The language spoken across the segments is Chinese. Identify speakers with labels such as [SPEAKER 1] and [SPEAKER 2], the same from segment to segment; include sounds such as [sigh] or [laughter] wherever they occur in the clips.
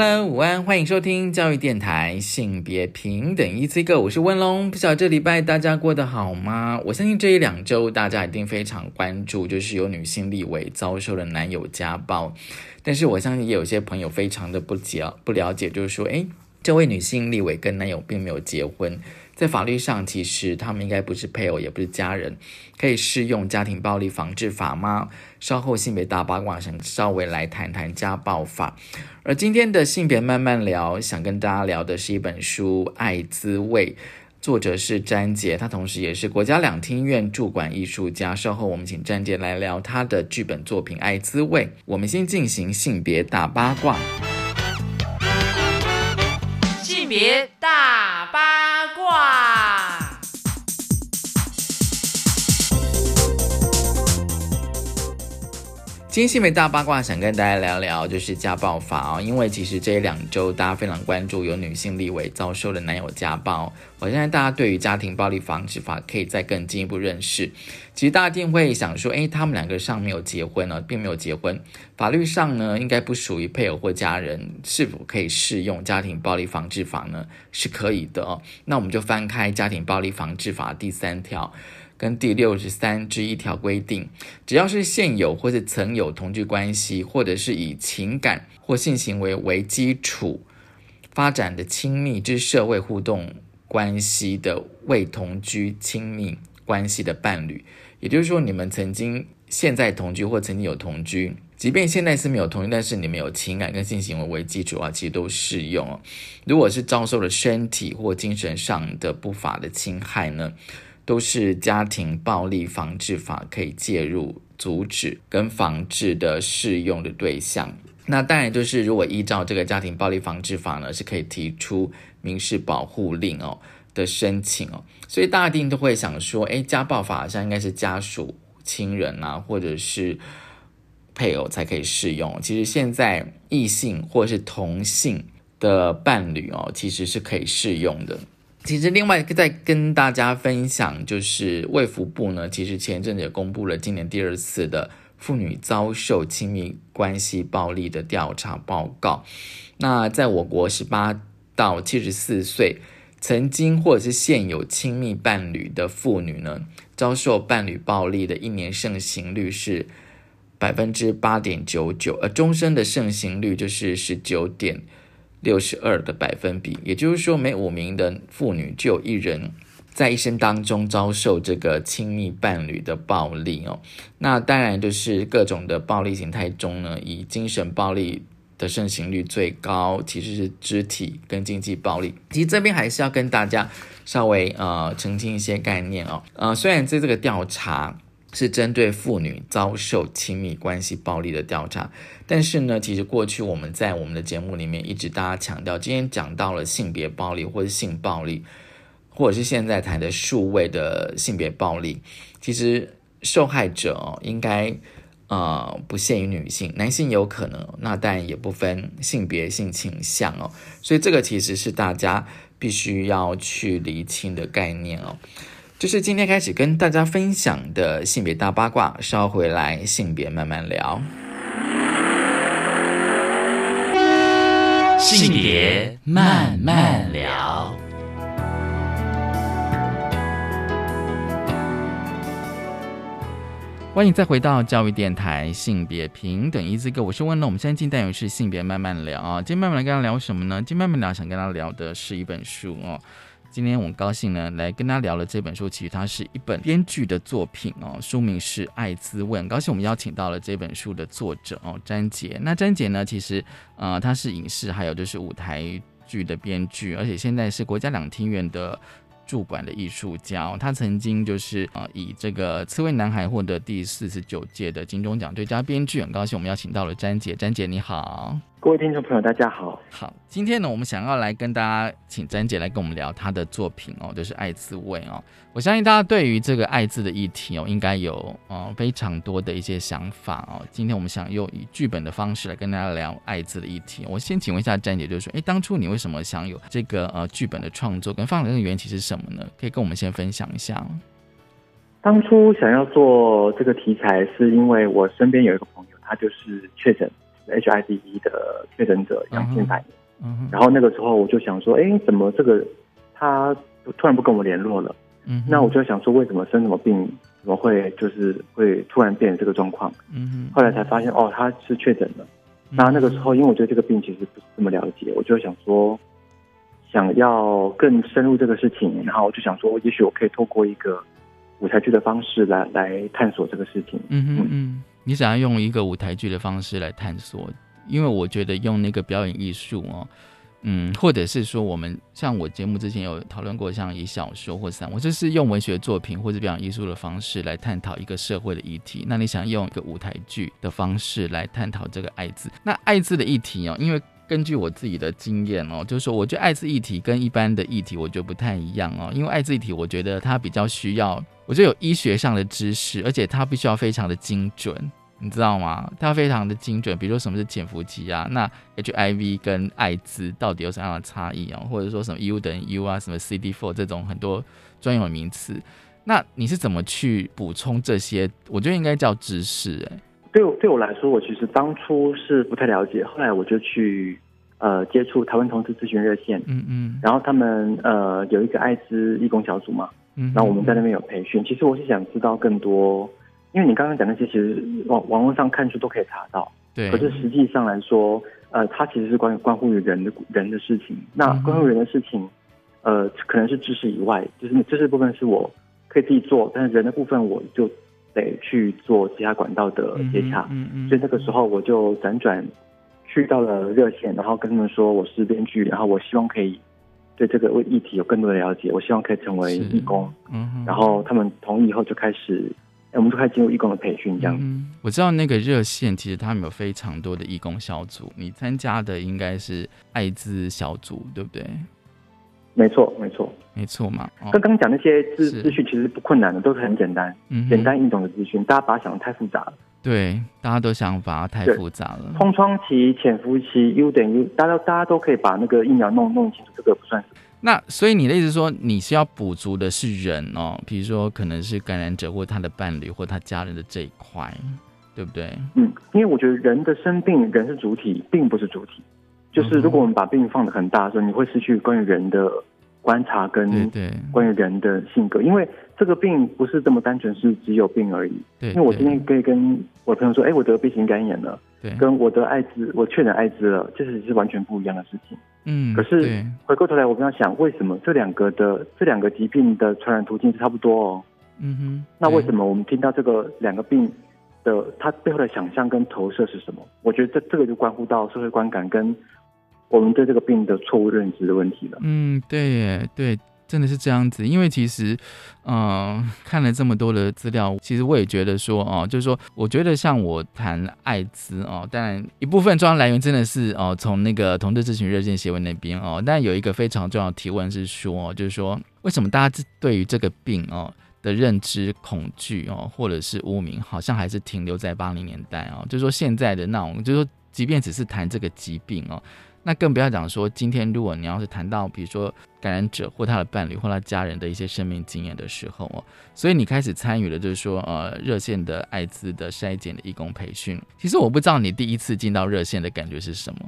[SPEAKER 1] Hello，午安，欢迎收听教育电台性别平等一次一个。我是温龙，不晓得这礼拜大家过得好吗？我相信这一两周大家一定非常关注，就是有女性立委遭受了男友家暴。但是我相信也有些朋友非常的不解不了解，就是说，诶，这位女性立委跟男友并没有结婚，在法律上其实他们应该不是配偶，也不是家人，可以适用家庭暴力防治法吗？稍后性别大八卦想稍微来谈谈家暴法。而今天的性别慢慢聊，想跟大家聊的是一本书《爱滋味》。作者是詹杰，他同时也是国家两厅院驻馆艺术家。稍后我们请詹杰来聊他的剧本作品《爱滋味》。我们先进行性别大八卦。
[SPEAKER 2] 性别大八
[SPEAKER 1] 今天新闻大八卦想跟大家聊聊，就是家暴法哦。因为其实这两周大家非常关注有女性立委遭受了男友家暴，我现在大家对于家庭暴力防治法可以再更进一步认识。其实大家一定会想说，诶，他们两个上没有结婚呢，并没有结婚，法律上呢应该不属于配偶或家人，是否可以适用家庭暴力防治法呢？是可以的哦。那我们就翻开家庭暴力防治法第三条。跟第六十三之一条规定，只要是现有或是曾有同居关系，或者是以情感或性行为为基础发展的亲密之社会互动关系的未同居亲密关系的伴侣，也就是说，你们曾经现在同居或曾经有同居，即便现在是没有同居，但是你们有情感跟性行为为基础啊，其实都适用哦。如果是遭受了身体或精神上的不法的侵害呢？都是家庭暴力防治法可以介入、阻止跟防治的适用的对象。那当然就是，如果依照这个家庭暴力防治法呢，是可以提出民事保护令哦的申请哦。所以大家一定都会想说，哎，家暴法上应该是家属、亲人啊，或者是配偶才可以适用。其实现在异性或者是同性的伴侣哦，其实是可以适用的。其实，另外再跟大家分享，就是卫福部呢，其实前阵子也公布了今年第二次的妇女遭受亲密关系暴力的调查报告。那在我国十八到七十四岁，曾经或者是现有亲密伴侣的妇女呢，遭受伴侣暴力的一年盛行率是百分之八点九九，而终身的盛行率就是十九点。六十二的百分比，也就是说，每五名的妇女就有一人在一生当中遭受这个亲密伴侣的暴力哦。那当然就是各种的暴力形态中呢，以精神暴力的盛行率最高，其实是肢体跟经济暴力。其实这边还是要跟大家稍微呃澄清一些概念哦。呃，虽然在这个调查。是针对妇女遭受亲密关系暴力的调查，但是呢，其实过去我们在我们的节目里面一直大家强调，今天讲到了性别暴力或者性暴力，或者是现在谈的数位的性别暴力，其实受害者应该呃不限于女性，男性有可能，那当然也不分性别性倾向哦，所以这个其实是大家必须要去厘清的概念哦。就是今天开始跟大家分享的性别大八卦，稍回来性别慢慢聊。
[SPEAKER 2] 性别慢慢聊。
[SPEAKER 1] 欢迎再回到教育电台性别平等一字歌，我是温乐。我们现在进单元是性别慢慢聊啊，今天慢慢来跟他聊什么呢？今天慢慢聊想跟他聊的是一本书哦。今天我很高兴呢，来跟大家聊了这本书。其实它是一本编剧的作品哦，书名是《艾滋问》。很高兴我们邀请到了这本书的作者哦，詹杰。那詹杰呢，其实呃，他是影视还有就是舞台剧的编剧，而且现在是国家两厅院的驻馆的艺术家。他曾经就是呃，以这个《刺猬男孩》获得第四十九届的金钟奖最佳编剧。很高兴我们邀请到了詹杰。詹杰你好。
[SPEAKER 3] 各位听众朋友，大家好。
[SPEAKER 1] 好，今天呢，我们想要来跟大家请詹姐来跟我们聊她的作品哦，就是《爱滋味》哦。我相信大家对于这个爱字的议题哦，应该有呃非常多的一些想法哦。今天我们想用以剧本的方式来跟大家聊爱字的议题。我先请问一下詹姐，就是说，哎，当初你为什么想有这个呃剧本的创作，跟放的缘起是什么呢？可以跟我们先分享一下。
[SPEAKER 3] 当初想要做这个题材，是因为我身边有一个朋友，他就是确诊。HIV 的确诊者阳性反应，然后那个时候我就想说，哎，怎么这个他突然不跟我联络了？嗯，那我就想说，为什么生什么病，怎么会就是会突然变成这个状况？嗯后来才发现，哦，他是确诊了。那那个时候，因为我对这个病其实不是这么了解，我就想说，想要更深入这个事情，然后我就想说，也许我可以透过一个舞台剧的方式来来探索这个事情。嗯嗯嗯。
[SPEAKER 1] 你想要用一个舞台剧的方式来探索，因为我觉得用那个表演艺术哦，嗯，或者是说我们像我节目之前有讨论过，像以小说或散，我就是用文学作品或者表演艺术的方式来探讨一个社会的议题。那你想用一个舞台剧的方式来探讨这个艾滋？那艾滋的议题哦，因为根据我自己的经验哦，就是说，我觉得艾滋议题跟一般的议题我觉得不太一样哦，因为艾滋议题我觉得它比较需要，我觉得有医学上的知识，而且它必须要非常的精准。你知道吗？它非常的精准，比如说什么是潜伏期啊？那 HIV 跟艾滋到底有什么样的差异啊？或者说什么 U 等于 U 啊？什么 CD4 这种很多专有名词，那你是怎么去补充这些？我觉得应该叫知识。哎，
[SPEAKER 3] 对我对我来说，我其实当初是不太了解，后来我就去呃接触台湾同志咨询热线，嗯嗯，然后他们呃有一个艾滋义工小组嘛，嗯，然后我们在那边有培训。其实我是想知道更多。因为你刚刚讲那些，其实网网络上看书都可以查到。
[SPEAKER 1] 对。
[SPEAKER 3] 可是实际上来说，呃，它其实是关于关乎于人的人的事情。那关乎人的事情，呃，可能是知识以外，就是知识部分是我可以自己做，但是人的部分我就得去做其他管道的接洽。嗯嗯。所以那个时候我就辗转去到了热线，然后跟他们说我是编剧，然后我希望可以对这个议题有更多的了解，我希望可以成为义工。嗯然后他们同意以后就开始。我们就开始进入义工的培训，这样。
[SPEAKER 1] 我知道那个热线其实他们有非常多的义工小组，你参加的应该是艾滋小组，对不对？
[SPEAKER 3] 没错，没错，
[SPEAKER 1] 没错嘛。
[SPEAKER 3] 刚刚讲那些资资讯其实不困难的，都是很简单、简单易懂的资讯。大家把它想的太复杂了。
[SPEAKER 1] 对，大家都想把它太复杂了。
[SPEAKER 3] 空窗期、潜伏期、U 等于，大家大家都可以把那个疫苗弄弄清楚，这个不算什么。
[SPEAKER 1] 那所以你的意思说，你是要补足的是人哦，比如说可能是感染者或他的伴侣或他家人的这一块，对不对？
[SPEAKER 3] 嗯，因为我觉得人的生病，人是主体，并不是主体。就是如果我们把病放的很大的时候，你会失去关于人的观察跟关于人的性格，因为这个病不是这么单纯是只有病而已。
[SPEAKER 1] 对，因
[SPEAKER 3] 为我今天可以跟我朋友说，哎，我得 B 型肝炎了，
[SPEAKER 1] 对，
[SPEAKER 3] 跟我得艾滋，我确诊艾滋了，这是是完全不一样的事情。
[SPEAKER 1] 嗯，
[SPEAKER 3] 可是回过头来，我们要想，为什么这两个的这两个疾病的传染途径是差不多哦？嗯哼，那为什么我们听到这个两个病的它背后的想象跟投射是什么？我觉得这这个就关乎到社会观感跟我们对这个病的错误认知的问题了。
[SPEAKER 1] 嗯，对，对。真的是这样子，因为其实，嗯，看了这么多的资料，其实我也觉得说，哦，就是说，我觉得像我谈艾滋哦，当然一部分重要来源真的是哦，从那个同志咨询热线协会那边哦，但有一个非常重要的提问是说，就是说，为什么大家对于这个病哦的认知恐惧哦，或者是污名，好像还是停留在八零年代哦，就是说现在的那种，就是说，即便只是谈这个疾病哦。那更不要讲说，今天如果你要是谈到，比如说感染者或他的伴侣或他家人的一些生命经验的时候哦，所以你开始参与了，就是说呃热线的艾滋的筛检的义工培训。其实我不知道你第一次进到热线的感觉是什么。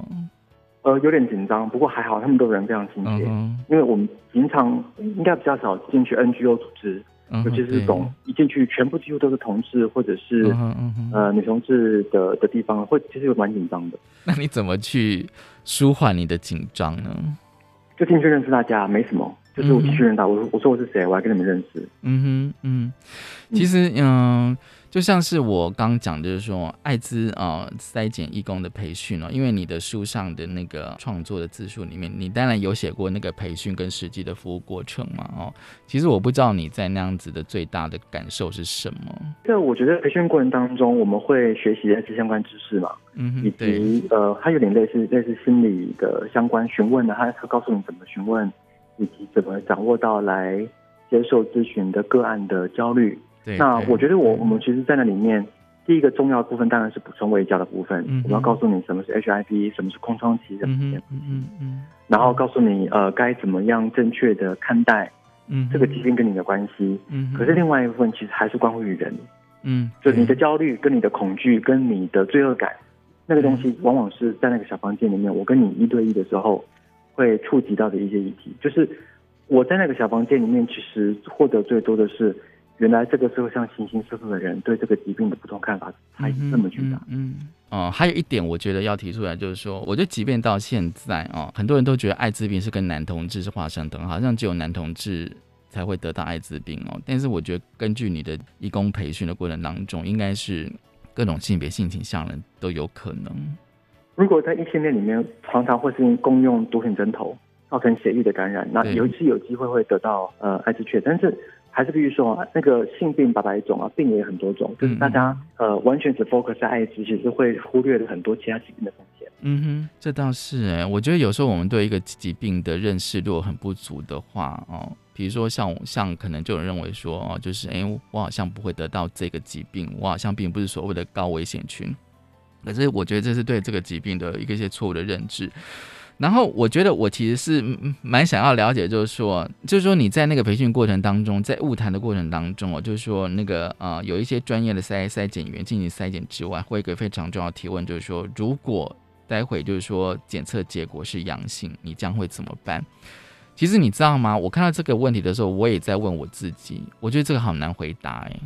[SPEAKER 3] 呃，有点紧张，不过还好，他们都人非常亲切。因为我们平常应该比较少进去 NGO 组织。尤其是这种一进去全部几乎都是同事或者是呃女同志的的地方，会其实蛮紧张的。[laughs]
[SPEAKER 1] 那你怎么去舒缓你的紧张呢？
[SPEAKER 3] 就进去认识大家，没什么。就是我进去认识，我我说我是谁，我还跟你们认识。
[SPEAKER 1] 嗯哼，嗯，其实嗯，就像是我刚讲，就是说艾滋啊筛检义工的培训哦，因为你的书上的那个创作的字数里面，你当然有写过那个培训跟实际的服务过程嘛哦。其实我不知道你在那样子的最大的感受是什么。
[SPEAKER 3] 这我觉得培训过程当中，我们会学习艾滋相关知识嘛，
[SPEAKER 1] 嗯，
[SPEAKER 3] 以及呃，它有点类似类似心理的相关询问的，它它告诉你怎么询问，以及怎么掌握到来接受咨询的个案的焦虑。那我觉得我我们其实，在那里面，第一个重要部分当然是补充卫教的部分。我们要告诉你什么是 HIV，什么是空窗期的
[SPEAKER 1] 嗯嗯嗯。
[SPEAKER 3] 然后告诉你呃该怎么样正确的看待，嗯，这个疾病跟你的关系。嗯。可是另外一部分其实还是关乎于人。
[SPEAKER 1] 嗯。
[SPEAKER 3] 就你的焦虑、跟你的恐惧、跟你的罪恶感，那个东西往往是在那个小房间里面，我跟你一对一的时候，会触及到的一些议题。就是我在那个小房间里面，其实获得最多的是。原来这个社会上形形色色的人对这个疾病的不同看法差异这么巨大。
[SPEAKER 1] 嗯，哦，还有一点我觉得要提出来，就是说，我觉得即便到现在啊，很多人都觉得艾滋病是跟男同志是画上等号，好像只有男同志才会得到艾滋病哦。但是我觉得根据你的义工培训的过程当中，应该是各种性别性倾向人都有可能。
[SPEAKER 3] 如果在异性恋里面常常会是共用毒品针头造成血液的感染，那有一次有机会会得到呃艾滋确但是。还是必须说啊，那个性病百百种啊，病也很多种，就是大家呃完全只 focus 在艾滋，其实会忽略了很多其他疾病的风险。
[SPEAKER 1] 嗯哼，这倒是哎，我觉得有时候我们对一个疾病的认识如果很不足的话哦，比如说像像可能就有人认为说哦，就是哎我好像不会得到这个疾病，我好像并不是所谓的高危险群，可是我觉得这是对这个疾病的一个一些错误的认知。然后我觉得我其实是蛮想要了解，就是说，就是说你在那个培训过程当中，在物谈的过程当中哦，就是说那个呃，有一些专业的筛筛检员进行筛检之外，会一个非常重要的提问，就是说，如果待会就是说检测结果是阳性，你将会怎么办？其实你知道吗？我看到这个问题的时候，我也在问我自己，我觉得这个好难回答哎。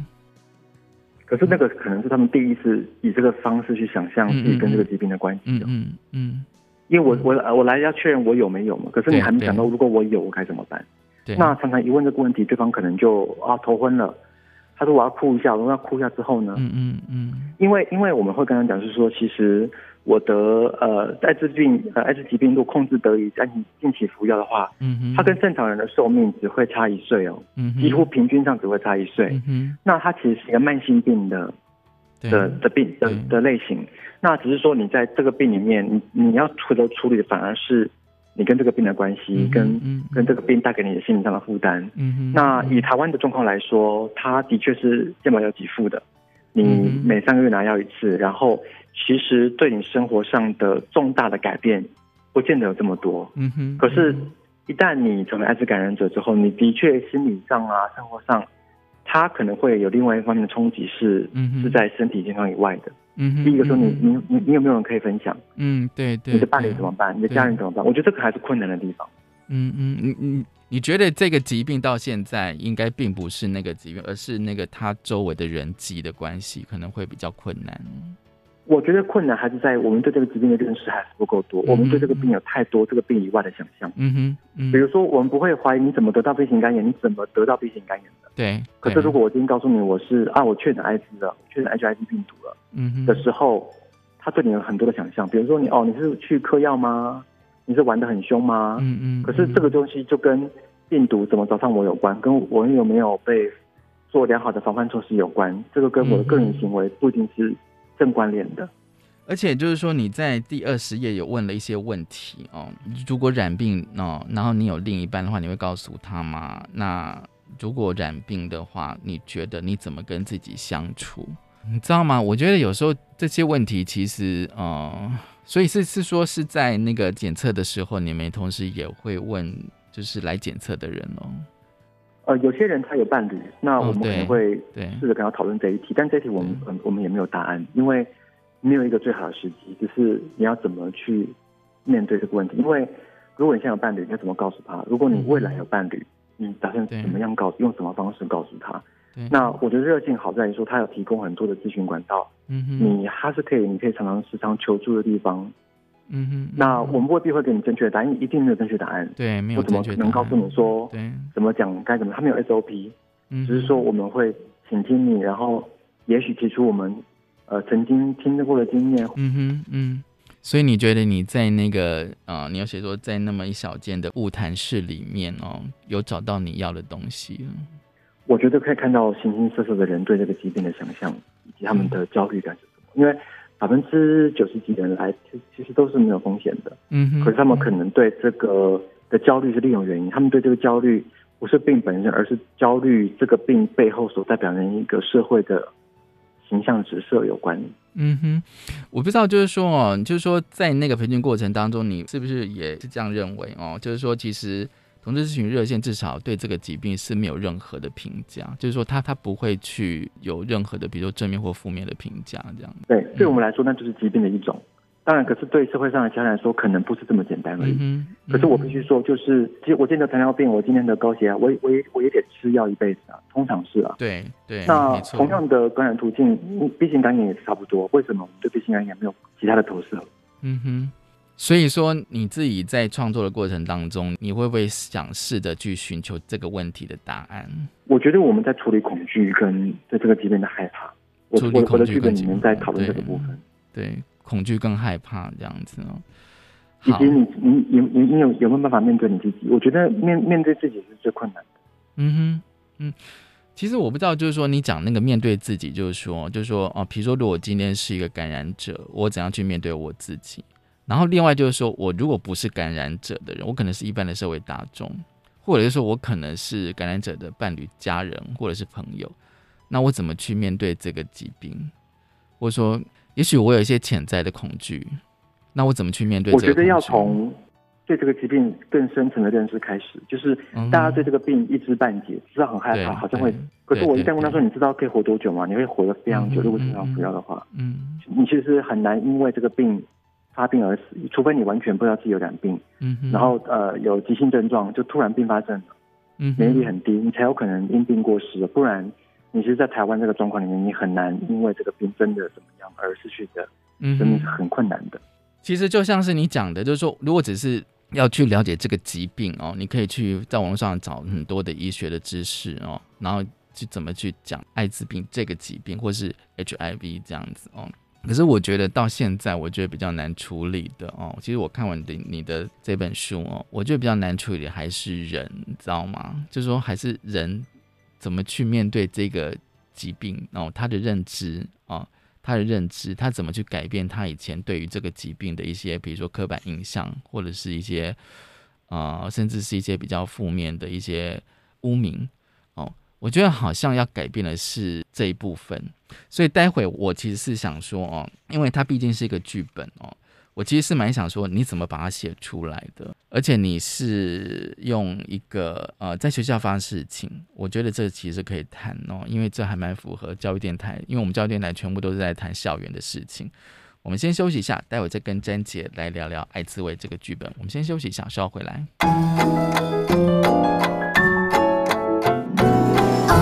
[SPEAKER 3] 可是那个可能是他们第一次以这个方式去想象自己跟这个疾病的关系。
[SPEAKER 1] 嗯嗯嗯。
[SPEAKER 3] 因为我我我来要确认我有没有嘛，可是你还没想到如果我有我该怎么办？那常常一问这个问题，对方可能就啊头昏了。他说我要哭一下，我要哭一下之后呢？
[SPEAKER 1] 嗯嗯嗯。
[SPEAKER 3] 因为因为我们会跟他讲，是说其实我得呃艾滋病呃艾滋疾病如果控制得宜，按近期服药的话，
[SPEAKER 1] 嗯哼，
[SPEAKER 3] 他跟正常人的寿命只会差一岁哦，
[SPEAKER 1] 嗯
[SPEAKER 3] 几乎平均上只会差一岁。
[SPEAKER 1] 嗯哼，
[SPEAKER 3] 那他其实是一个慢性病的。的的病的的类型，那只是说你在这个病里面，你你要负责处理的反而是你跟这个病的关系，跟跟这个病带给你的心理上的负担。
[SPEAKER 1] 嗯
[SPEAKER 3] 那以台湾的状况来说，它的确是健保有给付的，你每三个月拿药一次，然后其实对你生活上的重大的改变，不见得有这么多。
[SPEAKER 1] 嗯哼。
[SPEAKER 3] 可是，一旦你成为艾滋感染者之后，你的确心理上啊，生活上。他可能会有另外一方面的冲击，是是在身体健康以外的。
[SPEAKER 1] 嗯，
[SPEAKER 3] 第一个说你你你你有没有人可以分享？
[SPEAKER 1] 嗯，对对。
[SPEAKER 3] 你的伴侣怎么办？你的家人怎么办？我觉得这个还是困难的地方。
[SPEAKER 1] 嗯嗯，你你你觉得这个疾病到现在应该并不是那个疾病，而是那个他周围的人际的关系可能会比较困难。
[SPEAKER 3] 我觉得困难还是在我们对这个疾病的认识还是不够多，我们对这个病有太多这个病以外的想象。
[SPEAKER 1] 嗯哼，
[SPEAKER 3] 比如说我们不会怀疑你怎么得到 B 型肝炎，你怎么得到 B 型肝炎的？
[SPEAKER 1] 对。
[SPEAKER 3] 可是如果我今天告诉你我是啊，我确诊艾滋了，确诊 HIV 病毒了，
[SPEAKER 1] 嗯哼，
[SPEAKER 3] 的时候，他对你有很多的想象。比如说你哦，你是去嗑药吗？你是玩的很凶吗？
[SPEAKER 1] 嗯嗯。
[SPEAKER 3] 可是这个东西就跟病毒怎么找上我有关，跟我有没有被做良好的防范措施有关。这个跟我的个人行为不一定是正关联的。
[SPEAKER 1] 而且就是说，你在第二十页有问了一些问题哦。如果染病哦，然后你有另一半的话，你会告诉他吗？那如果染病的话，你觉得你怎么跟自己相处？你知道吗？我觉得有时候这些问题其实呃，所以是是说是在那个检测的时候，你们同时也会问，就是来检测的人哦。
[SPEAKER 3] 呃，有些人他有伴侣，那我们可能会试着跟他讨论这一题，但这一题我们我们也没有答案，因为。没有一个最好的时机，就是你要怎么去面对这个问题。因为如果你现在有伴侣，你要怎么告诉他？如果你未来有伴侣，你打算怎么样告？用什么方式告诉他？那我觉得热线好在于说，他有提供很多的咨询管道。
[SPEAKER 1] 嗯哼，
[SPEAKER 3] 你他是可以，你可以常常时常求助的地方。
[SPEAKER 1] 嗯哼，
[SPEAKER 3] 那我们未必会给你正确的答案，一定没有正确答案。
[SPEAKER 1] 对，没有
[SPEAKER 3] 正确答案。我怎么能告诉你说？
[SPEAKER 1] 对，
[SPEAKER 3] 怎么讲该怎么？他没有 SOP，嗯只是说我们会倾听你，然后。也许提出我们呃曾经听过的经验。
[SPEAKER 1] 嗯哼，嗯。所以你觉得你在那个啊，你要写说在那么一小间的物谈室里面哦，有找到你要的东西？
[SPEAKER 3] 我觉得可以看到形形色色的人对这个疾病的想象，以及他们的焦虑感是什么。因为百分之九十几的人来，其其实都是没有风险的。
[SPEAKER 1] 嗯哼。
[SPEAKER 3] 可是他们可能对这个的焦虑是另一种原因，他们对这个焦虑不是病本身，而是焦虑这个病背后所代表的一个社会的形象直射有关。
[SPEAKER 1] 嗯哼，我不知道，就是说哦，就是说在那个培训过程当中，你是不是也是这样认为哦？就是说，其实同志咨询热线至少对这个疾病是没有任何的评价，就是说他他不会去有任何的，比如说正面或负面的评价这样。
[SPEAKER 3] 对，对我们来说，那就是疾病的一种。当然，可是对社会上的家人来说，可能不是这么简单而已。可是我必须说，就是其实我今天得糖尿病，我今天的高血压，我我也我也得吃药一辈子啊，通常是啊。
[SPEAKER 1] 对对。
[SPEAKER 3] 那同样的感染途径，B 型肝炎也是差不多。为什么我们对 B 型肝炎没有其他的投射？
[SPEAKER 1] 嗯哼。所以说，你自己在创作的过程当中，你会不会想试着去寻求这个问题的答案？
[SPEAKER 3] 我觉得我们在处理恐惧跟对这个疾病的害怕，我我的剧本里面在讨论这个部分。
[SPEAKER 1] 对。恐惧更害怕这样子哦，
[SPEAKER 3] 以及你你你你你有有没有办法面对你自己？我觉得面面对自己是最困难的。
[SPEAKER 1] 嗯哼，嗯，其实我不知道，就是说你讲那个面对自己，就是说，就是说哦，比如说如果今天是一个感染者，我怎样去面对我自己？然后另外就是说我如果不是感染者的人，我可能是一般的社会大众，或者是说我可能是感染者的伴侣、家人或者是朋友，那我怎么去面对这个疾病？或者说？也许我有一些潜在的恐惧，那我怎么去面对？
[SPEAKER 3] 我觉得要从对这个疾病更深层的认识开始，就是大家对这个病一知半解，知道很害怕，好像会。可是我一旦问他说：“你知道可以活多久吗？”你会活得非常久。如果经常服药的话，嗯，你其实很难因为这个病发病而死，除非你完全不知道自己有染病，嗯，然后呃有急性症状就突然并发症了，嗯，免疫力很低，你才有可能因病过世，不然。你其实，在台湾这个状况里面，你很难因为这个病真的怎么样而失去的生命是很困难的。
[SPEAKER 1] 其实就像是你讲的，就是说，如果只是要去了解这个疾病哦，你可以去在网络上找很多的医学的知识哦，然后去怎么去讲艾滋病这个疾病，或是 HIV 这样子哦。可是我觉得到现在，我觉得比较难处理的哦。其实我看完的你的这本书哦，我觉得比较难处理的还是人，你知道吗？就是说，还是人。怎么去面对这个疾病？哦，他的认知啊，他的认知，他怎么去改变他以前对于这个疾病的一些，比如说刻板印象，或者是一些啊，甚至是一些比较负面的一些污名哦。我觉得好像要改变的是这一部分，所以待会我其实是想说哦，因为它毕竟是一个剧本哦。我其实是蛮想说，你怎么把它写出来的？而且你是用一个呃，在学校发生事情，我觉得这其实可以谈哦，因为这还蛮符合教育电台，因为我们教育电台全部都是在谈校园的事情。我们先休息一下，待会再跟詹姐来聊聊《爱滋味》这个剧本。我们先休息一下，稍后回来。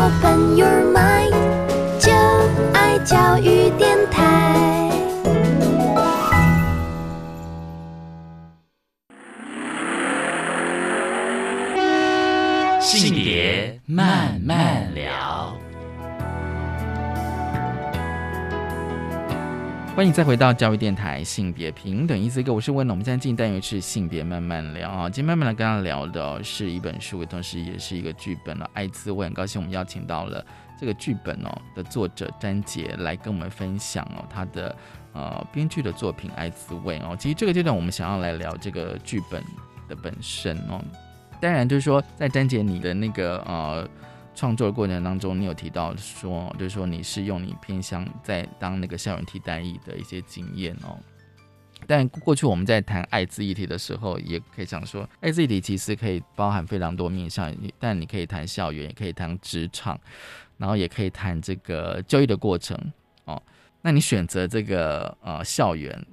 [SPEAKER 1] Open your mind，就爱教育电台。性别慢慢聊，欢迎再回到教育电台性别平等一思个，我是温龙。我们现在进单元是性别慢慢聊啊，今天慢慢来跟大家聊的是一本书，同时也是一个剧本了。艾滋，我很高兴我们邀请到了这个剧本哦的作者詹杰来跟我们分享哦他的呃编剧的作品《艾滋味》哦。其实这个阶段我们想要来聊这个剧本的本身哦。当然，就是说，在詹杰你的那个呃创作的过程当中，你有提到说，就是说你是用你偏向在当那个校园替代役的一些经验哦。但过去我们在谈艾滋议题的时候，也可以想说，艾滋议题其实可以包含非常多面向，但你可以谈校园，也可以谈职场，然后也可以谈这个就业的过程哦。那你选择这个呃校园，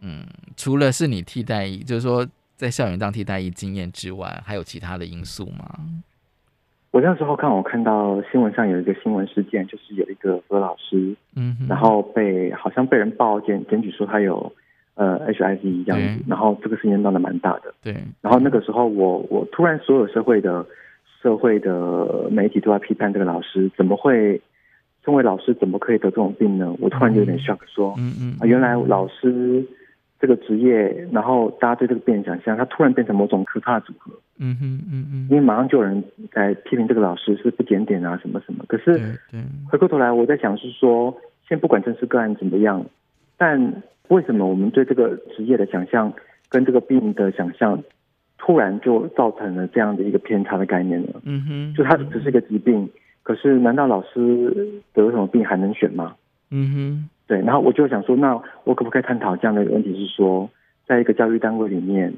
[SPEAKER 1] 嗯，除了是你替代役，就是说。在校园当替代役经验之外，还有其他的因素吗？
[SPEAKER 3] 我那时候看，我看到新闻上有一个新闻事件，就是有一个何老师，嗯，然后被好像被人报检检举说他有呃 HIV 一样子，然后这个事件闹得蛮大的。
[SPEAKER 1] 对，
[SPEAKER 3] 然后那个时候我我突然所有社会的社会的媒体都在批判这个老师怎么会身为老师怎么可以得这种病呢？我突然就有点 shock，说，
[SPEAKER 1] 嗯嗯
[SPEAKER 3] 啊，原来老师这个职业，然后大家对这个病想象，他突然变成某种可怕的组合。
[SPEAKER 1] 嗯哼嗯嗯，
[SPEAKER 3] 因为马上就有人来批评这个老师是不检点啊，什么什么。可是
[SPEAKER 1] 对对，
[SPEAKER 3] 回过头来，我在想是说，先不管真实个案怎么样，但为什么我们对这个职业的想象跟这个病的想象，突然就造成了这样的一个偏差的概念呢？
[SPEAKER 1] 嗯哼，
[SPEAKER 3] 就它只是一个疾病，可是难道老师得什么病还能选吗？
[SPEAKER 1] 嗯哼，
[SPEAKER 3] 对，然后我就想说，那我可不可以探讨这样的一个问题？是说，在一个教育单位里面，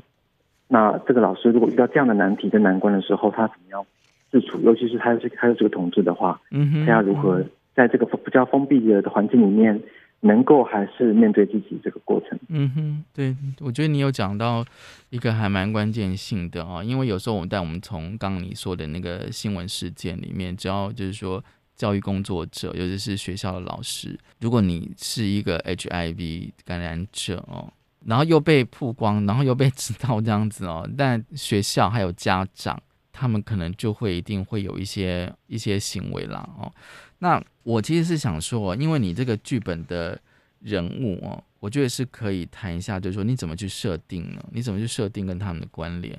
[SPEAKER 3] 那这个老师如果遇到这样的难题跟难关的时候，他怎么样自处？尤其是他是他是这个同志的话，
[SPEAKER 1] 嗯哼，
[SPEAKER 3] 他要如何在这个比较封闭的环境里面，能够还是面对自己这个过程？
[SPEAKER 1] 嗯哼，对，我觉得你有讲到一个还蛮关键性的啊、因为有时候我们在我们从刚刚你说的那个新闻事件里面，只要就是说教育工作者，尤其是学校的老师，如果你是一个 HIV 感染者哦，然后又被曝光，然后又被知道这样子哦，[laughs] 但学校还有家长，他们可能就会一定会有一些一些行为啦哦。那我其实是想说，因为你这个剧本的人物哦，我觉得是可以谈一下，就是说你怎么去设定呢？你怎么去设定跟他们的关联？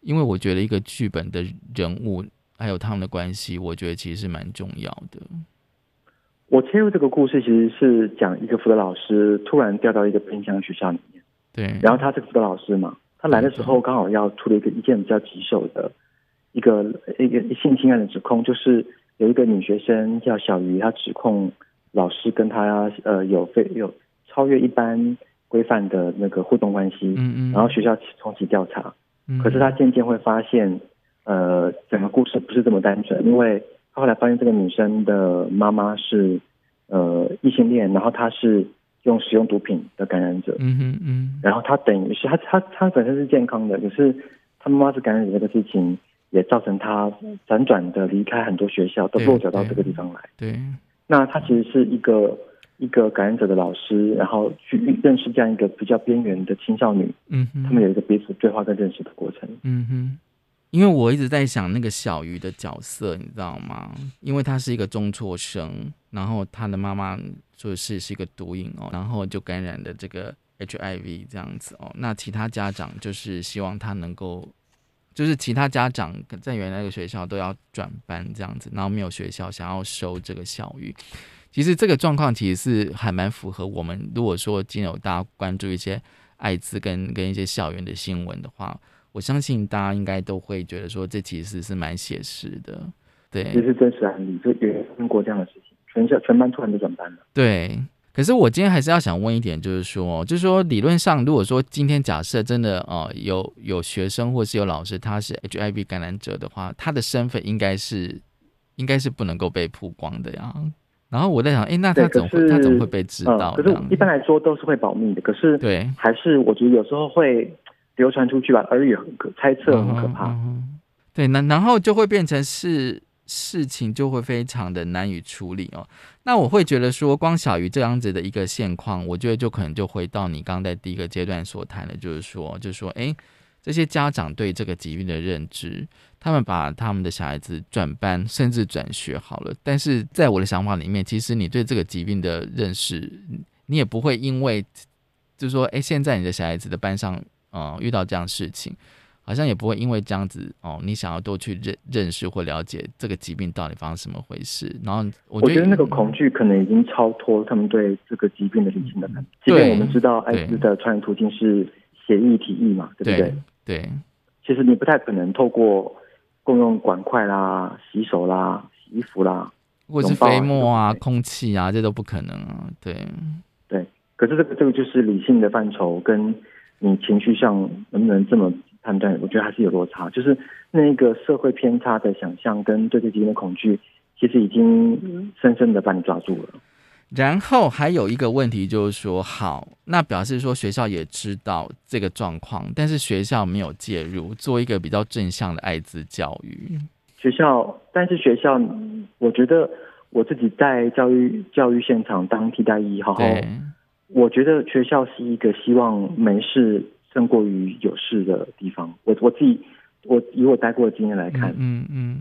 [SPEAKER 1] 因为我觉得一个剧本的人物还有他们的关系，我觉得其实是蛮重要的。
[SPEAKER 3] 我切入这个故事，其实是讲一个辅导老师突然调到一个偏乡学校里面，
[SPEAKER 1] 对，
[SPEAKER 3] 然后他是辅导老师嘛，他来的时候刚好要处理一个一件比较棘手的一个一个性侵案的指控，就是有一个女学生叫小鱼，她指控老师跟她呃有非有超越一般规范的那个互动关系，
[SPEAKER 1] 嗯嗯，
[SPEAKER 3] 然后学校重启调查，
[SPEAKER 1] 嗯。
[SPEAKER 3] 可是他渐渐会发现，呃，整个故事不是这么单纯，因为他后来发现这个女生的妈妈是呃异性恋，然后她是用使用毒品的感染者，
[SPEAKER 1] 嗯哼嗯。
[SPEAKER 3] 然后她等于是她她她本身是健康的，可是她妈妈是感染者这个事情，也造成她辗转的离开很多学校，都落脚到这个地方来。
[SPEAKER 1] 对，
[SPEAKER 3] 那她其实是一个一个感染者的老师，然后去认识这样一个比较边缘的青少女，
[SPEAKER 1] 嗯哼，
[SPEAKER 3] 他们有一个彼此对话跟认识的过程。
[SPEAKER 1] 嗯哼，因为我一直在想那个小鱼的角色，你知道吗？因为他是一个中辍生，然后他的妈妈就是是一个毒瘾哦，然后就感染了这个 HIV 这样子哦。那其他家长就是希望他能够，就是其他家长在原来那个学校都要转班这样子，然后没有学校想要收这个小鱼。其实这个状况其实是还蛮符合我们，如果说今天有大家关注一些艾滋跟跟一些校园的新闻的话，我相信大家应该都会觉得说，这其实是蛮写实的，对
[SPEAKER 3] 这是真实案例，就有发生过这样的事情，全校全班突然就转班了。
[SPEAKER 1] 对。可是我今天还是要想问一点，就是说，就是说理论上，如果说今天假设真的呃有有学生或是有老师他是 HIV 感染者的话，他的身份应该是应该是不能够被曝光的呀。然后我在想，哎，那他怎么会他怎么会被知道
[SPEAKER 3] 嗯，可是？一般来说都是会保密的，可是
[SPEAKER 1] 对，
[SPEAKER 3] 还是我觉得有时候会流传出去吧，而语很可猜测很可怕。
[SPEAKER 1] 对，那然后就会变成是事情就会非常的难以处理哦。那我会觉得说，光小于这样子的一个现况，我觉得就可能就回到你刚在第一个阶段所谈的，就是说，就是说，哎，这些家长对这个疾病的认知，他们把他们的小孩子转班甚至转学好了，但是在我的想法里面，其实你对这个疾病的认识，你也不会因为，就是说，哎，现在你的小孩子的班上，呃，遇到这样事情。好像也不会因为这样子哦，你想要多去认认识或了解这个疾病到底发生什么回事，然后我觉得
[SPEAKER 3] 那个恐惧可能已经超脱他们对这个疾病的理性的判断。即便我们知道艾滋的传染途径是血液体液嘛，对不对？
[SPEAKER 1] 对对
[SPEAKER 3] 其实你不太可能透过共用管块啦、洗手啦、洗衣服啦，
[SPEAKER 1] 或者是飞沫啊、空气啊，这都不可能啊，对
[SPEAKER 3] 对。可是这个这个就是理性的范畴，跟你情绪上能不能这么判断，我觉得还是有落差。就是那个社会偏差的想象跟对这疾病的恐惧，其实已经深深的把你抓住了。
[SPEAKER 1] 然后还有一个问题就是说，好，那表示说学校也知道这个状况，但是学校没有介入，做一个比较正向的艾滋教育。
[SPEAKER 3] 学校，但是学校，我觉得我自己在教育教育现场当替代役，好好，
[SPEAKER 1] 对，
[SPEAKER 3] 我觉得学校是一个希望没事胜过于有事的地方。我我自己，我以我待过的经验来看，
[SPEAKER 1] 嗯嗯，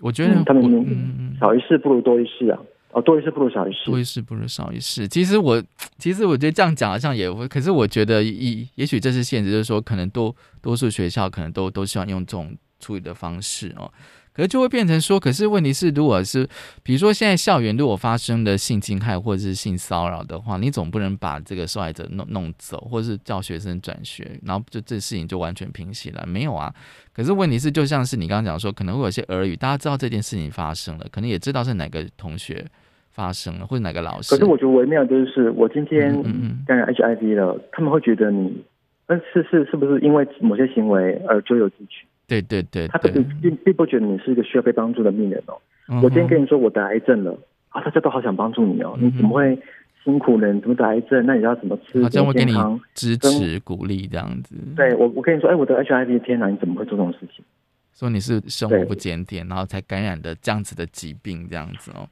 [SPEAKER 1] 我觉得
[SPEAKER 3] 嗯他们
[SPEAKER 1] 嗯嗯
[SPEAKER 3] 少一事不如多一事啊。哦，多一事不如少一事。
[SPEAKER 1] 多一事不如少一事。其实我，其实我觉得这样讲好像也会，可是我觉得，也也许这是现实，就是说，可能多多数学校可能都都希望用这种处理的方式哦。可是就会变成说，可是问题是，如果是比如说现在校园如果发生的性侵害或者是性骚扰的话，你总不能把这个受害者弄弄走，或者是叫学生转学，然后就这事情就完全平息了？没有啊。可是问题是，就像是你刚刚讲说，可能会有些耳语，大家知道这件事情发生了，可能也知道是哪个同学发生了，或者哪个老师。
[SPEAKER 3] 可是我觉得微妙就是，我今天感染 HIV 了，他们会觉得你，那是是是不是因为某些行为而咎由自取？
[SPEAKER 1] 对对对，
[SPEAKER 3] 他并并并不觉得你是一个需要被帮助的病人哦。我今天跟你说我得癌症了啊，大家都好想帮助你哦。你怎么会辛苦呢？你怎么得癌症？那你要怎么吃？
[SPEAKER 1] 好像会给你支持鼓励这样子。
[SPEAKER 3] 对我，我跟你说，哎，我得 HIV，天哪，你怎么会做这种事情？
[SPEAKER 1] 说你是生活不检点，然后才感染的这样子的疾病这样子哦。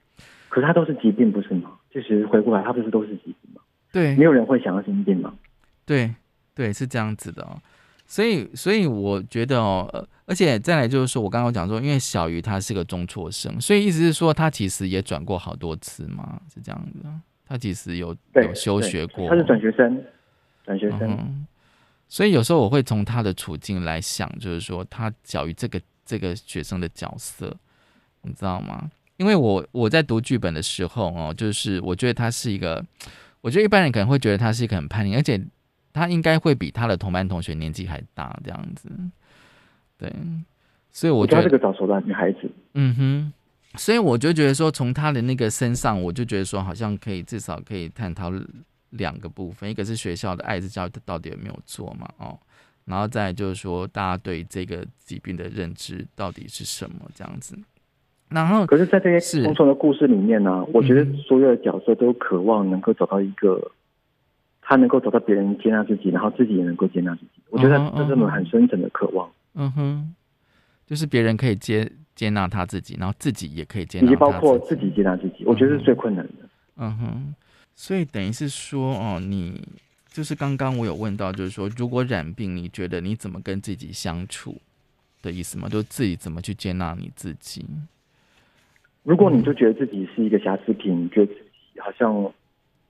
[SPEAKER 3] 可是它都是疾病不是吗？其实回过来，它不是都是疾病吗？
[SPEAKER 1] 对，
[SPEAKER 3] 没有人会想要生病吗？
[SPEAKER 1] 对对，是这样子的哦。所以，所以我觉得哦，而且再来就是说，我刚刚讲说，因为小鱼他是个中辍生，所以意思是说，他其实也转过好多次嘛，是这样子。他其实有有休学过，
[SPEAKER 3] 他是转学生，转学生。
[SPEAKER 1] 所以有时候我会从他的处境来想，就是说他小鱼这个这个学生的角色，你知道吗？因为我我在读剧本的时候哦，就是我觉得他是一个，我觉得一般人可能会觉得他是一个很叛逆，而且。他应该会比他的同班同学年纪还大，这样子，对，所以我觉得
[SPEAKER 3] 这个早熟的女孩子，
[SPEAKER 1] 嗯哼，所以我就觉得说，从他的那个身上，我就觉得说，好像可以至少可以探讨两个部分，一个是学校的艾滋教育到底有没有做嘛，哦，然后再就是说，大家对这个疾病的认知到底是什么这样子，然后，
[SPEAKER 3] 可是，在这些重重的故事里面呢，我觉得所有的角色都渴望能够找到一个。他能够找到别人接纳自己，然后自己也能够接纳自己。我觉得这是种很深层的渴望。
[SPEAKER 1] 嗯哼，就是别人可以接接纳他自己，然后自己也可以接纳，
[SPEAKER 3] 以及包括自己接纳自己。我觉得是最困难的。
[SPEAKER 1] 嗯哼，所以等于是说，哦，你就是刚刚我有问到，就是说，如果染病，你觉得你怎么跟自己相处的意思吗？就自己怎么去接纳你自己？
[SPEAKER 3] 如果你就觉得自己是一个瑕疵品，觉得自己好像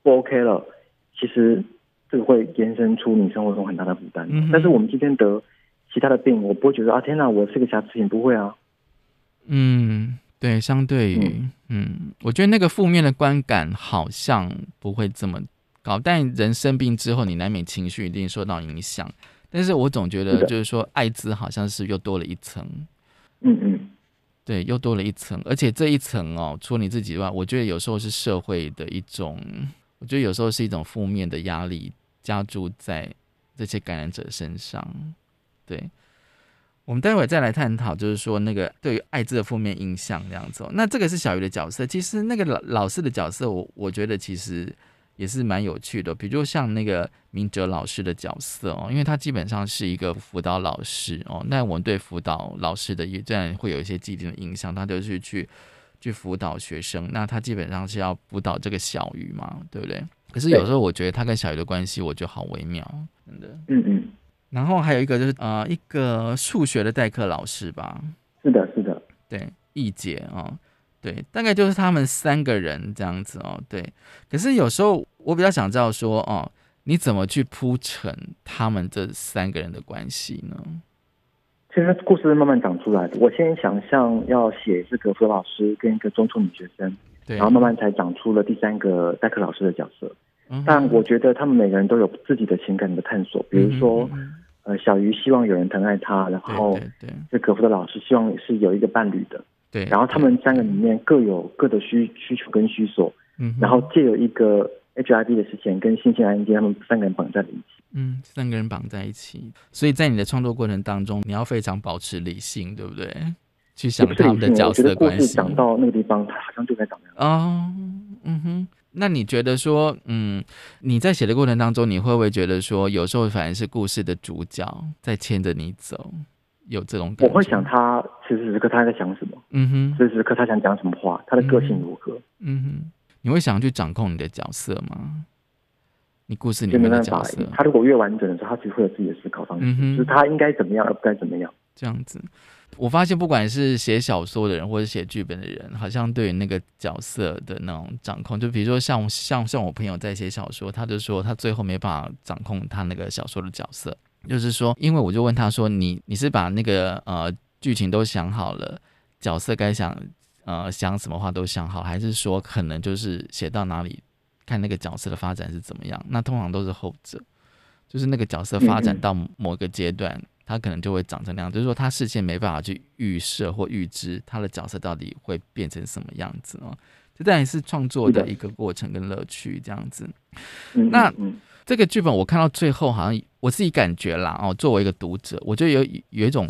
[SPEAKER 3] 不 OK 了。其实这个会延伸出你生活中很大的负担。嗯但是我们今天得其他的病，我不会觉得啊，天哪，我是个瑕疵品，不会啊。
[SPEAKER 1] 嗯，对，相对于，嗯，我觉得那个负面的观感好像不会这么高。但人生病之后，你难免情绪一定受到影响。但是我总觉得，就是说，艾滋好像是又多了一层。
[SPEAKER 3] 嗯嗯，
[SPEAKER 1] 对，又多了一层。而且这一层哦，除了你自己之外，我觉得有时候是社会的一种。我觉得有时候是一种负面的压力加注在这些感染者身上。对，我们待会再来探讨，就是说那个对于艾滋的负面印象这样子。那这个是小鱼的角色，其实那个老老师的角色，我我觉得其实也是蛮有趣的。比如像那个明哲老师的角色哦，因为他基本上是一个辅导老师哦，那我们对辅导老师的也这样会有一些既定的印象，他就是去。去辅导学生，那他基本上是要辅导这个小鱼嘛，对不对？可是有时候我觉得他跟小鱼的关系，我觉得好微妙，真的。
[SPEAKER 3] 嗯嗯。
[SPEAKER 1] 然后还有一个就是呃，一个数学的代课老师吧。
[SPEAKER 3] 是的，是的。
[SPEAKER 1] 对，易姐哦，对，大概就是他们三个人这样子哦，对。可是有时候我比较想知道说，哦，你怎么去铺陈他们这三个人的关系呢？
[SPEAKER 3] 其实故事慢慢长出来的。我先想象要写这个辅导老师跟一个中初女学生，然后慢慢才长出了第三个代课老师的角色。但我觉得他们每个人都有自己的情感的探索。比如说，呃，小鱼希望有人疼爱他，然后这可夫的老师希望是有一个伴侣的。
[SPEAKER 1] 对。
[SPEAKER 3] 然后他们三个里面各有各的需需求跟需索。嗯。然后借有一个 HIV 的事情跟新鲜安迪他们三个人绑在了一起。
[SPEAKER 1] 嗯，三个人绑在一起，所以在你的创作过程当中，你要非常保持理性，对不对？去想他们的角色关系。
[SPEAKER 3] 讲到那个地方，他好像就在讲那样。哦，
[SPEAKER 1] 嗯哼。那你觉得说，嗯，你在写的过程当中，你会不会觉得说，有时候反而是故事的主角在牵着你走，有这种感觉？
[SPEAKER 3] 我会想他此时此刻他在想什么？嗯哼。此时此刻他想讲什么话？他的个性如何？
[SPEAKER 1] 嗯哼。你会想去掌控你的角色吗？你故事里面的角色，
[SPEAKER 3] 他如果越完整的时候，他其实会有自己的思考方式，就是他应该怎么样，而不该怎么样。
[SPEAKER 1] 这样子，我发现不管是写小说的人或者写剧本的人，好像对于那个角色的那种掌控，就比如说像像像我朋友在写小说，他就说他最后没办法掌控他那个小说的角色，就是说，因为我就问他说，你你是把那个呃剧情都想好了，角色该想呃想什么话都想好，还是说可能就是写到哪里看那个角色的发展是怎么样？那通常都是后者。就是那个角色发展到某个阶段，他可能就会长成那样，就是说他事先没办法去预设或预知他的角色到底会变成什么样子哦。这当然是创作的一个过程跟乐趣这样子。那这个剧本我看到最后，好像我自己感觉啦哦，作为一个读者，我觉得有有一种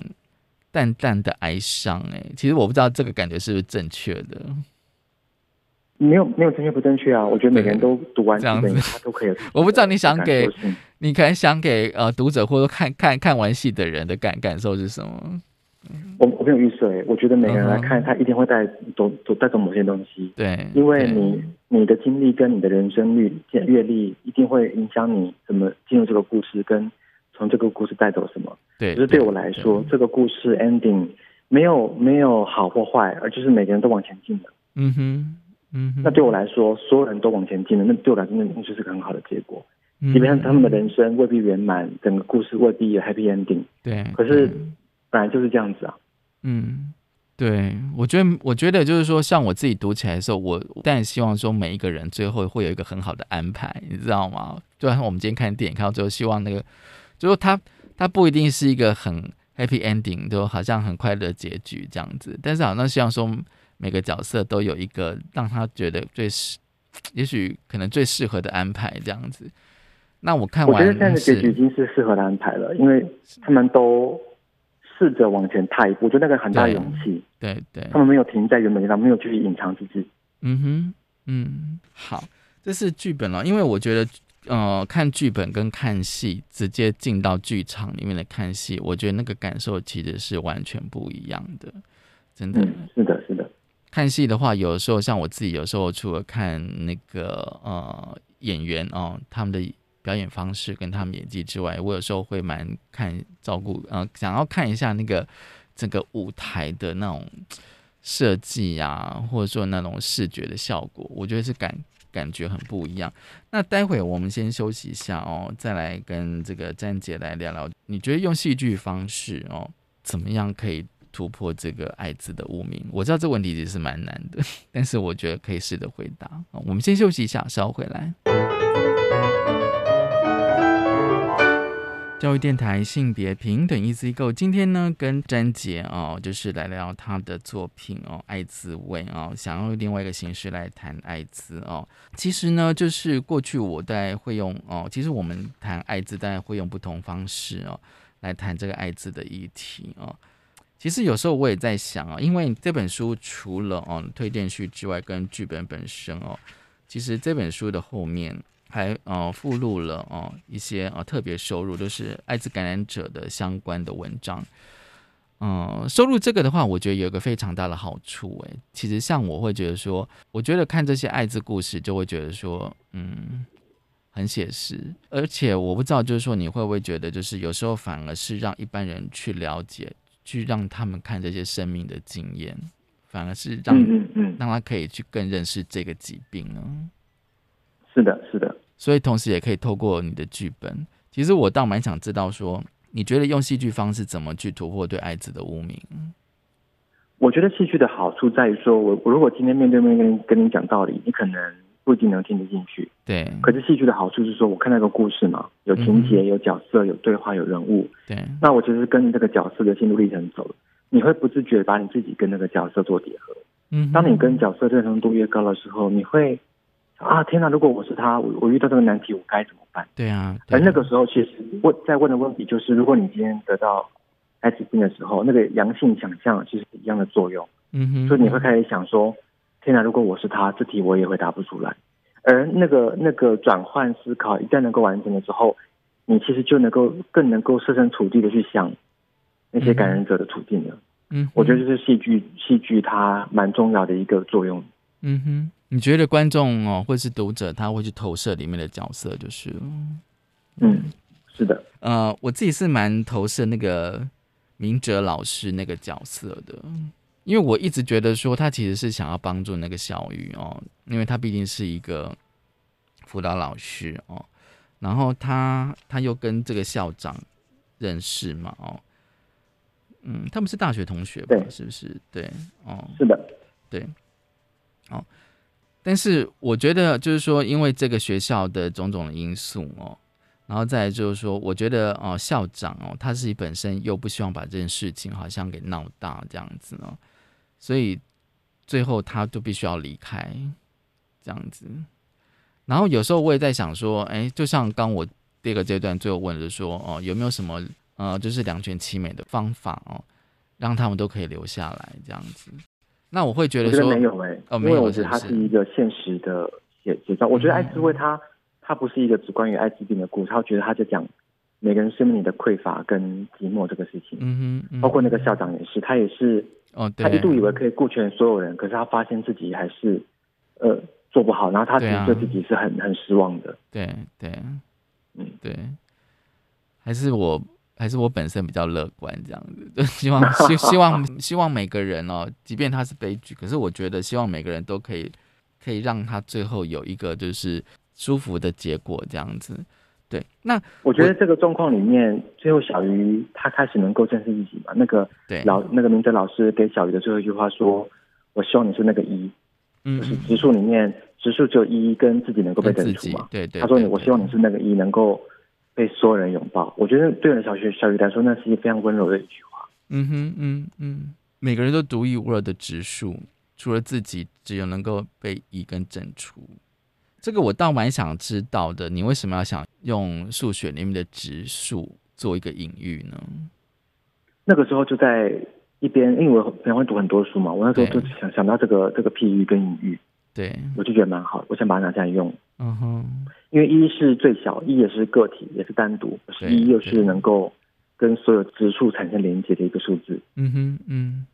[SPEAKER 1] 淡淡的哀伤哎。其实我不知道这个感觉是不是正确的。
[SPEAKER 3] 没有没有正确不正确啊？我觉得每个人都读完
[SPEAKER 1] 这样子，
[SPEAKER 3] 他都可以。[laughs]
[SPEAKER 1] 我不知道你想给，你可能想给呃读者或者看看看完戏的人的感感受是什么？
[SPEAKER 3] 我我没有预设诶，我觉得每个人来看，他一定会带走走带走某些东西。
[SPEAKER 1] 对，
[SPEAKER 3] 因为你你的经历跟你的人生阅阅历，一定会影响你怎么进入这个故事，跟从这个故事带走什么。
[SPEAKER 1] 对，
[SPEAKER 3] 就是对我来说，这个故事 ending 没有没有好或坏，而就是每个人都往前进的。
[SPEAKER 1] 嗯哼。嗯，
[SPEAKER 3] 那对我来说，所有人都往前进了，那对我来说，那那就是个很好的结果。基本上他们的人生未必圆满，整个故事未必有 happy ending。
[SPEAKER 1] 对，
[SPEAKER 3] 可是本来就是这样子啊。
[SPEAKER 1] 嗯，对，我觉得，我觉得就是说，像我自己读起来的时候，我当然希望说每一个人最后会有一个很好的安排，你知道吗？就像我们今天看电影看到最后，希望那个，就说他他不一定是一个很 happy ending，就好像很快乐结局这样子，但是好像希望说。每个角色都有一个让他觉得最适，也许可能最适合的安排这样子。那我看完，
[SPEAKER 3] 我觉得现在的结局已经是适合的安排了，因为他们都试着往前踏一步，我觉得那个很大勇气。
[SPEAKER 1] 对对，
[SPEAKER 3] 他们没有停在原本地方，没有继续隐藏自己。
[SPEAKER 1] 嗯哼，嗯，好，这是剧本了，因为我觉得，呃，看剧本跟看戏，直接进到剧场里面的看戏，我觉得那个感受其实是完全不一样的，真的
[SPEAKER 3] 是的，是的。
[SPEAKER 1] 看戏的话，有的时候像我自己，有时候除了看那个呃演员哦，他们的表演方式跟他们演技之外，我有时候会蛮看照顾呃，想要看一下那个整个舞台的那种设计啊，或者说那种视觉的效果，我觉得是感感觉很不一样。那待会我们先休息一下哦，再来跟这个詹姐来聊聊，你觉得用戏剧方式哦，怎么样可以？突破这个艾滋的污名，我知道这问题其实蛮难的，[laughs] 但是我觉得可以试着回答。我们先休息一下，稍后回来。教育电台性别平等 Easy Go，今天呢跟詹杰哦，就是来聊他的作品哦，爱滋味哦，想要用另外一个形式来谈艾滋哦。其实呢，就是过去我在会用哦，其实我们谈艾滋，大家会用不同方式哦来谈这个艾滋的议题哦。其实有时候我也在想啊，因为这本书除了哦推荐序之外，跟剧本本身哦，其实这本书的后面还呃附录了哦一些呃特别收入，就是艾滋感染者的相关的文章。嗯，收入这个的话，我觉得有一个非常大的好处诶。其实像我会觉得说，我觉得看这些艾滋故事，就会觉得说，嗯，很写实。而且我不知道，就是说你会不会觉得，就是有时候反而是让一般人去了解。去让他们看这些生命的经验，反而是让让他可以去更认识这个疾病呢。
[SPEAKER 3] 是的，是的。
[SPEAKER 1] 所以同时也可以透过你的剧本，其实我倒蛮想知道说，你觉得用戏剧方式怎么去突破对艾滋的污名？
[SPEAKER 3] 我觉得戏剧的好处在于说，我我如果今天面对面跟跟你讲道理，你可能。不一定能听得进去，
[SPEAKER 1] 对。
[SPEAKER 3] 可是戏剧的好处是说，我看那个故事嘛，有情节、有角色、有对话、有人物，
[SPEAKER 1] 对。
[SPEAKER 3] 那我其实跟这个角色的心路历程走，你会不自觉把你自己跟那个角色做叠合。
[SPEAKER 1] 嗯。
[SPEAKER 3] 当你跟角色认同度越高的时候，你会啊，天哪！如果我是他，我我遇到这个难题，我该怎么办？
[SPEAKER 1] 对啊。
[SPEAKER 3] 而那个时候，其实问在问的问题就是，如果你今天得到艾滋病的时候，那个阳性想象其实是一样的作用。
[SPEAKER 1] 嗯哼。
[SPEAKER 3] 所以你会开始想说，天哪！如果我是他，这题我也会答不出来。而那个那个转换思考一旦能够完成了之后，你其实就能够更能够设身处地的去想那些感染者的处境了。
[SPEAKER 1] 嗯，
[SPEAKER 3] 我觉得这是戏剧戏剧它蛮重要的一个作用。
[SPEAKER 1] 嗯哼，你觉得观众哦，或是读者他会去投射里面的角色，就是
[SPEAKER 3] 嗯，是的。
[SPEAKER 1] 呃，我自己是蛮投射那个明哲老师那个角色的，因为我一直觉得说他其实是想要帮助那个小雨哦，因为他毕竟是一个辅导老师哦，然后他他又跟这个校长认识嘛哦，嗯，他们是大学同学吧？是不是？对，哦，
[SPEAKER 3] 是的，
[SPEAKER 1] 对，哦，但是我觉得就是说，因为这个学校的种种的因素哦。然后再就是说，我觉得哦，校长哦，他自己本身又不希望把这件事情好像给闹大这样子哦，所以最后他就必须要离开这样子。然后有时候我也在想说，哎，就像刚我第二个阶段最后问的说，哦，有没有什么呃，就是两全其美的方法哦，让他们都可以留下来这样子？那我会觉得说
[SPEAKER 3] 没有哎，哦，没有，我觉得它是一个现实的写写照。我觉得爱滋会它。它不是一个只关于艾滋病的故事，他觉得他在讲每个人生命里的匮乏跟寂寞这个事情。嗯哼，包括那个校长也是，他也是，
[SPEAKER 1] 哦，
[SPEAKER 3] 他一度以为可以顾全所有人，可是他发现自己还是呃做不好，然后他其实对自己是很很失望的。
[SPEAKER 1] 对对，嗯对，还是我还是我本身比较乐观，这样子，希望希希望 [laughs] 希望每个人哦，即便他是悲剧，可是我觉得希望每个人都可以可以让他最后有一个就是。舒服的结果这样子，对。那
[SPEAKER 3] 我觉得这个状况里面，最后小鱼他开始能够正视自己嘛？那个老那个明哲老师给小鱼的最后一句话说：“我希望你是那个一，嗯，就是植树里面植树只有一跟自己能够被认出嘛。”
[SPEAKER 1] 对对。
[SPEAKER 3] 他说：“我希望你是那个一，能够被所有人拥抱。”我觉得对了，小学小鱼来说，那是一非常温柔的一句话。
[SPEAKER 1] 嗯哼嗯嗯，每个人都独一无二的植树，除了自己，只有能够被一跟整除。这个我倒蛮想知道的，你为什么要想用数学里面的植树做一个隐喻呢？
[SPEAKER 3] 那个时候就在一边，因为我平常会读很多书嘛，我那时候就想想到这个这个譬喻跟隐喻，
[SPEAKER 1] 对
[SPEAKER 3] 我就觉得蛮好，我想把它拿下来用。嗯哼，因为一是最小，一也是个体，也是单独，一又是能够跟所有植树产生连接的一个数字。
[SPEAKER 1] 嗯哼，嗯。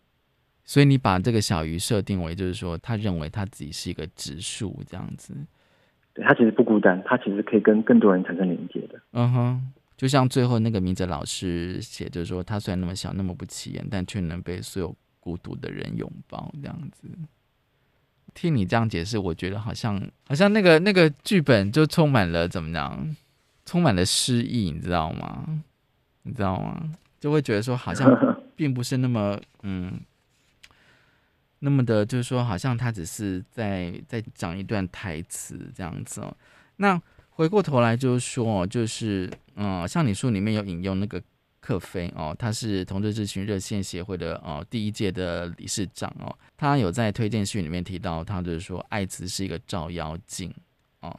[SPEAKER 1] 所以你把这个小鱼设定为，就是说他认为他自己是一个植树这样子。
[SPEAKER 3] 对他其实不孤单，他其实可以跟更多人产生连接的。
[SPEAKER 1] 嗯哼，就像最后那个明哲老师写，就是说他虽然那么小，那么不起眼，但却能被所有孤独的人拥抱，这样子。听你这样解释，我觉得好像好像那个那个剧本就充满了怎么样，充满了诗意，你知道吗？你知道吗？就会觉得说好像 [laughs] 并不是那么嗯。那么的，就是说，好像他只是在在讲一段台词这样子哦。那回过头来就是说，就是嗯，像你书里面有引用那个克菲哦，他是同志咨询热线协会的哦第一届的理事长哦，他有在推荐信里面提到，他就是说，艾滋是一个照妖镜哦，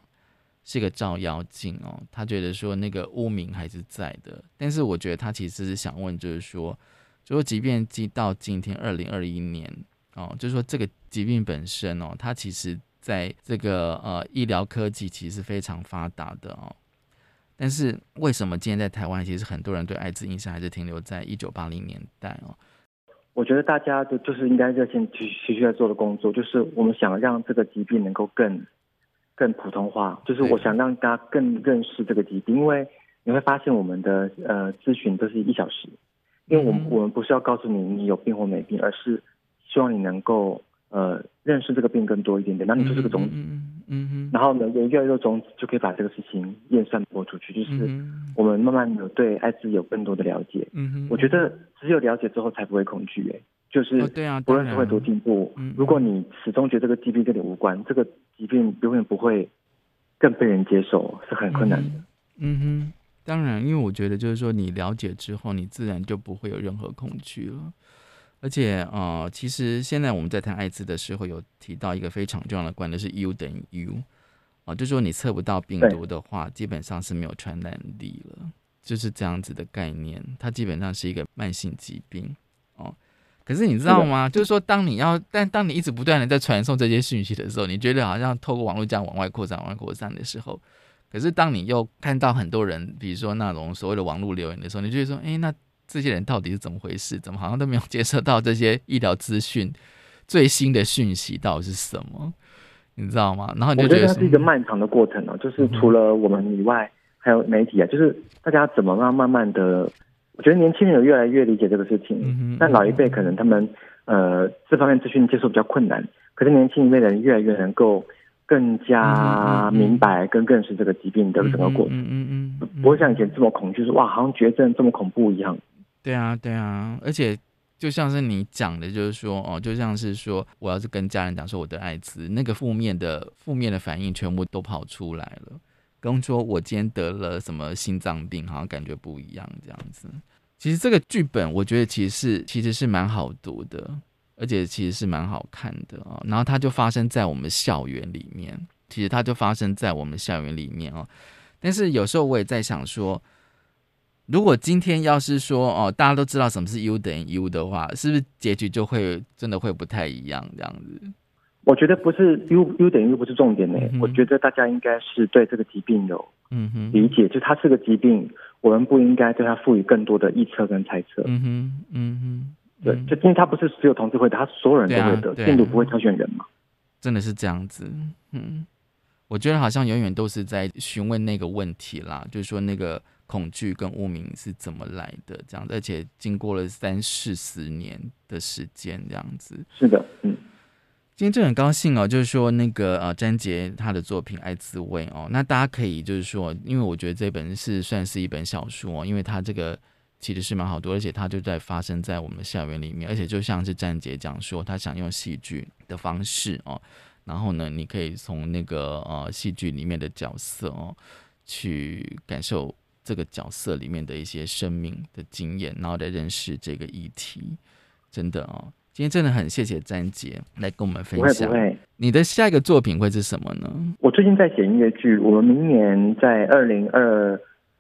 [SPEAKER 1] 是一个照妖镜哦。他觉得说那个污名还是在的，但是我觉得他其实是想问，就是说，就说即便今到今天二零二一年。哦，就是说这个疾病本身哦，它其实在这个呃医疗科技其实非常发达的哦，但是为什么今天在台湾，其实很多人对艾滋印象还是停留在一九八零年代哦？
[SPEAKER 3] 我觉得大家就就是应该热线继持续在做的工作，就是我们想让这个疾病能够更更普通化，就是我想让大家更认识这个疾病，因为你会发现我们的呃咨询都是一小时，因为我们我们不是要告诉你你有病或没病，而是希望你能够呃认识这个病更多一点点，那你就是个种子，嗯嗯，然后呢有越来越多种子就可以把这个事情验散播出去，就是我们慢慢的对艾滋有更多的了解。嗯哼，我觉得只有了解之后才不会恐惧，哎，就是
[SPEAKER 1] 对啊，
[SPEAKER 3] 不论是会多进步。如果你始终觉得这个疾病跟你无关，这个疾病永远不会更被人接受，是很困难的。
[SPEAKER 1] 嗯哼，当然，因为我觉得就是说你了解之后，你自然就不会有任何恐惧了。而且，呃，其实现在我们在谈艾滋的时候，有提到一个非常重要的观点，是 U 等于 U，啊，就说你测不到病毒的话，基本上是没有传染力了，就是这样子的概念。它基本上是一个慢性疾病，哦。可是你知道吗？就是说，当你要，但当你一直不断的在传送这些讯息的时候，你觉得好像透过网络这样往外扩散、往外扩散的时候，可是当你又看到很多人，比如说那种所谓的网络留言的时候，你就会说，哎，那。这些人到底是怎么回事？怎么好像都没有接收到这些医疗资讯最新的讯息到底是什么？你知道吗？然后你就觉
[SPEAKER 3] 得它是一个漫长的过程哦，就是除了我们以外，还有媒体啊，就是大家怎么让慢慢的我觉得年轻人有越来越理解这个事情，
[SPEAKER 1] 嗯
[SPEAKER 3] 但老一辈可能他们呃这方面资讯接受比较困难，可是年轻一辈的人越来越能够更加明白跟认识这个疾病的整个过程，
[SPEAKER 1] 嗯嗯嗯嗯，
[SPEAKER 3] 不会像以前这么恐惧，是哇好像绝症这么恐怖一样。
[SPEAKER 1] 对啊对啊，而且。就像是你讲的，就是说哦，就像是说，我要是跟家人讲说我得艾滋，那个负面的负面的反应全部都跑出来了，跟说我今天得了什么心脏病，好像感觉不一样这样子。其实这个剧本，我觉得其实是其实是蛮好读的，而且其实是蛮好看的啊。然后它就发生在我们校园里面，其实它就发生在我们校园里面哦。但是有时候我也在想说。如果今天要是说哦，大家都知道什么是 U 等于 U 的话，是不是结局就会真的会不太一样这样子？
[SPEAKER 3] 我觉得不是 U U 等于 U 不是重点呢。我觉得大家应该是对这个疾病有嗯哼理解，就它是个疾病，我们不应该对它赋予更多的臆测跟猜测。
[SPEAKER 1] 嗯哼，嗯哼，
[SPEAKER 3] 对，就因为它不是只有同志会得，它所有人都会得，病毒不会挑选人嘛。
[SPEAKER 1] 真的是这样子，嗯，我觉得好像永远都是在询问那个问题啦，就是说那个。恐惧跟污名是怎么来的？这样，而且经过了三四十年的时间，这样子。
[SPEAKER 3] 是的，嗯。
[SPEAKER 1] 今天就很高兴哦，就是说那个呃，詹杰他的作品《爱滋味》哦，那大家可以就是说，因为我觉得这本是算是一本小说哦，因为它这个其实是蛮好多，而且它就在发生在我们校园里面，而且就像是詹杰讲说，他想用戏剧的方式哦，然后呢，你可以从那个呃戏剧里面的角色哦，去感受。这个角色里面的一些生命的经验，然后再认识这个议题，真的哦，今天真的很谢谢詹杰来跟我们分享。
[SPEAKER 3] 不会不会，
[SPEAKER 1] 你的下一个作品会是什么呢？
[SPEAKER 3] 我最近在写音乐剧，我们明年在二零二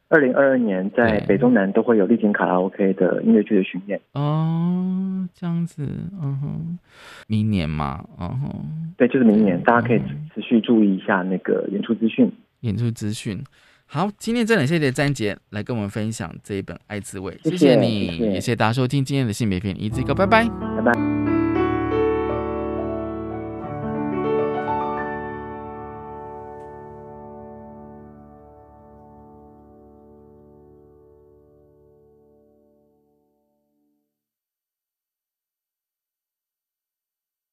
[SPEAKER 3] 二零二二年在北中南都会有丽景卡拉 OK 的音乐剧的巡演。
[SPEAKER 1] 哦，这样子，嗯哼，明年嘛，嗯哼，
[SPEAKER 3] 对，就是明年，大家可以持续注意一下那个演出资讯，
[SPEAKER 1] 演出资讯。好，今天真的谢谢詹杰来跟我们分享这一本《爱滋味》，
[SPEAKER 3] 谢
[SPEAKER 1] 谢
[SPEAKER 3] 你，
[SPEAKER 1] 也谢谢大家收听今天的性别片，一字一个，拜拜。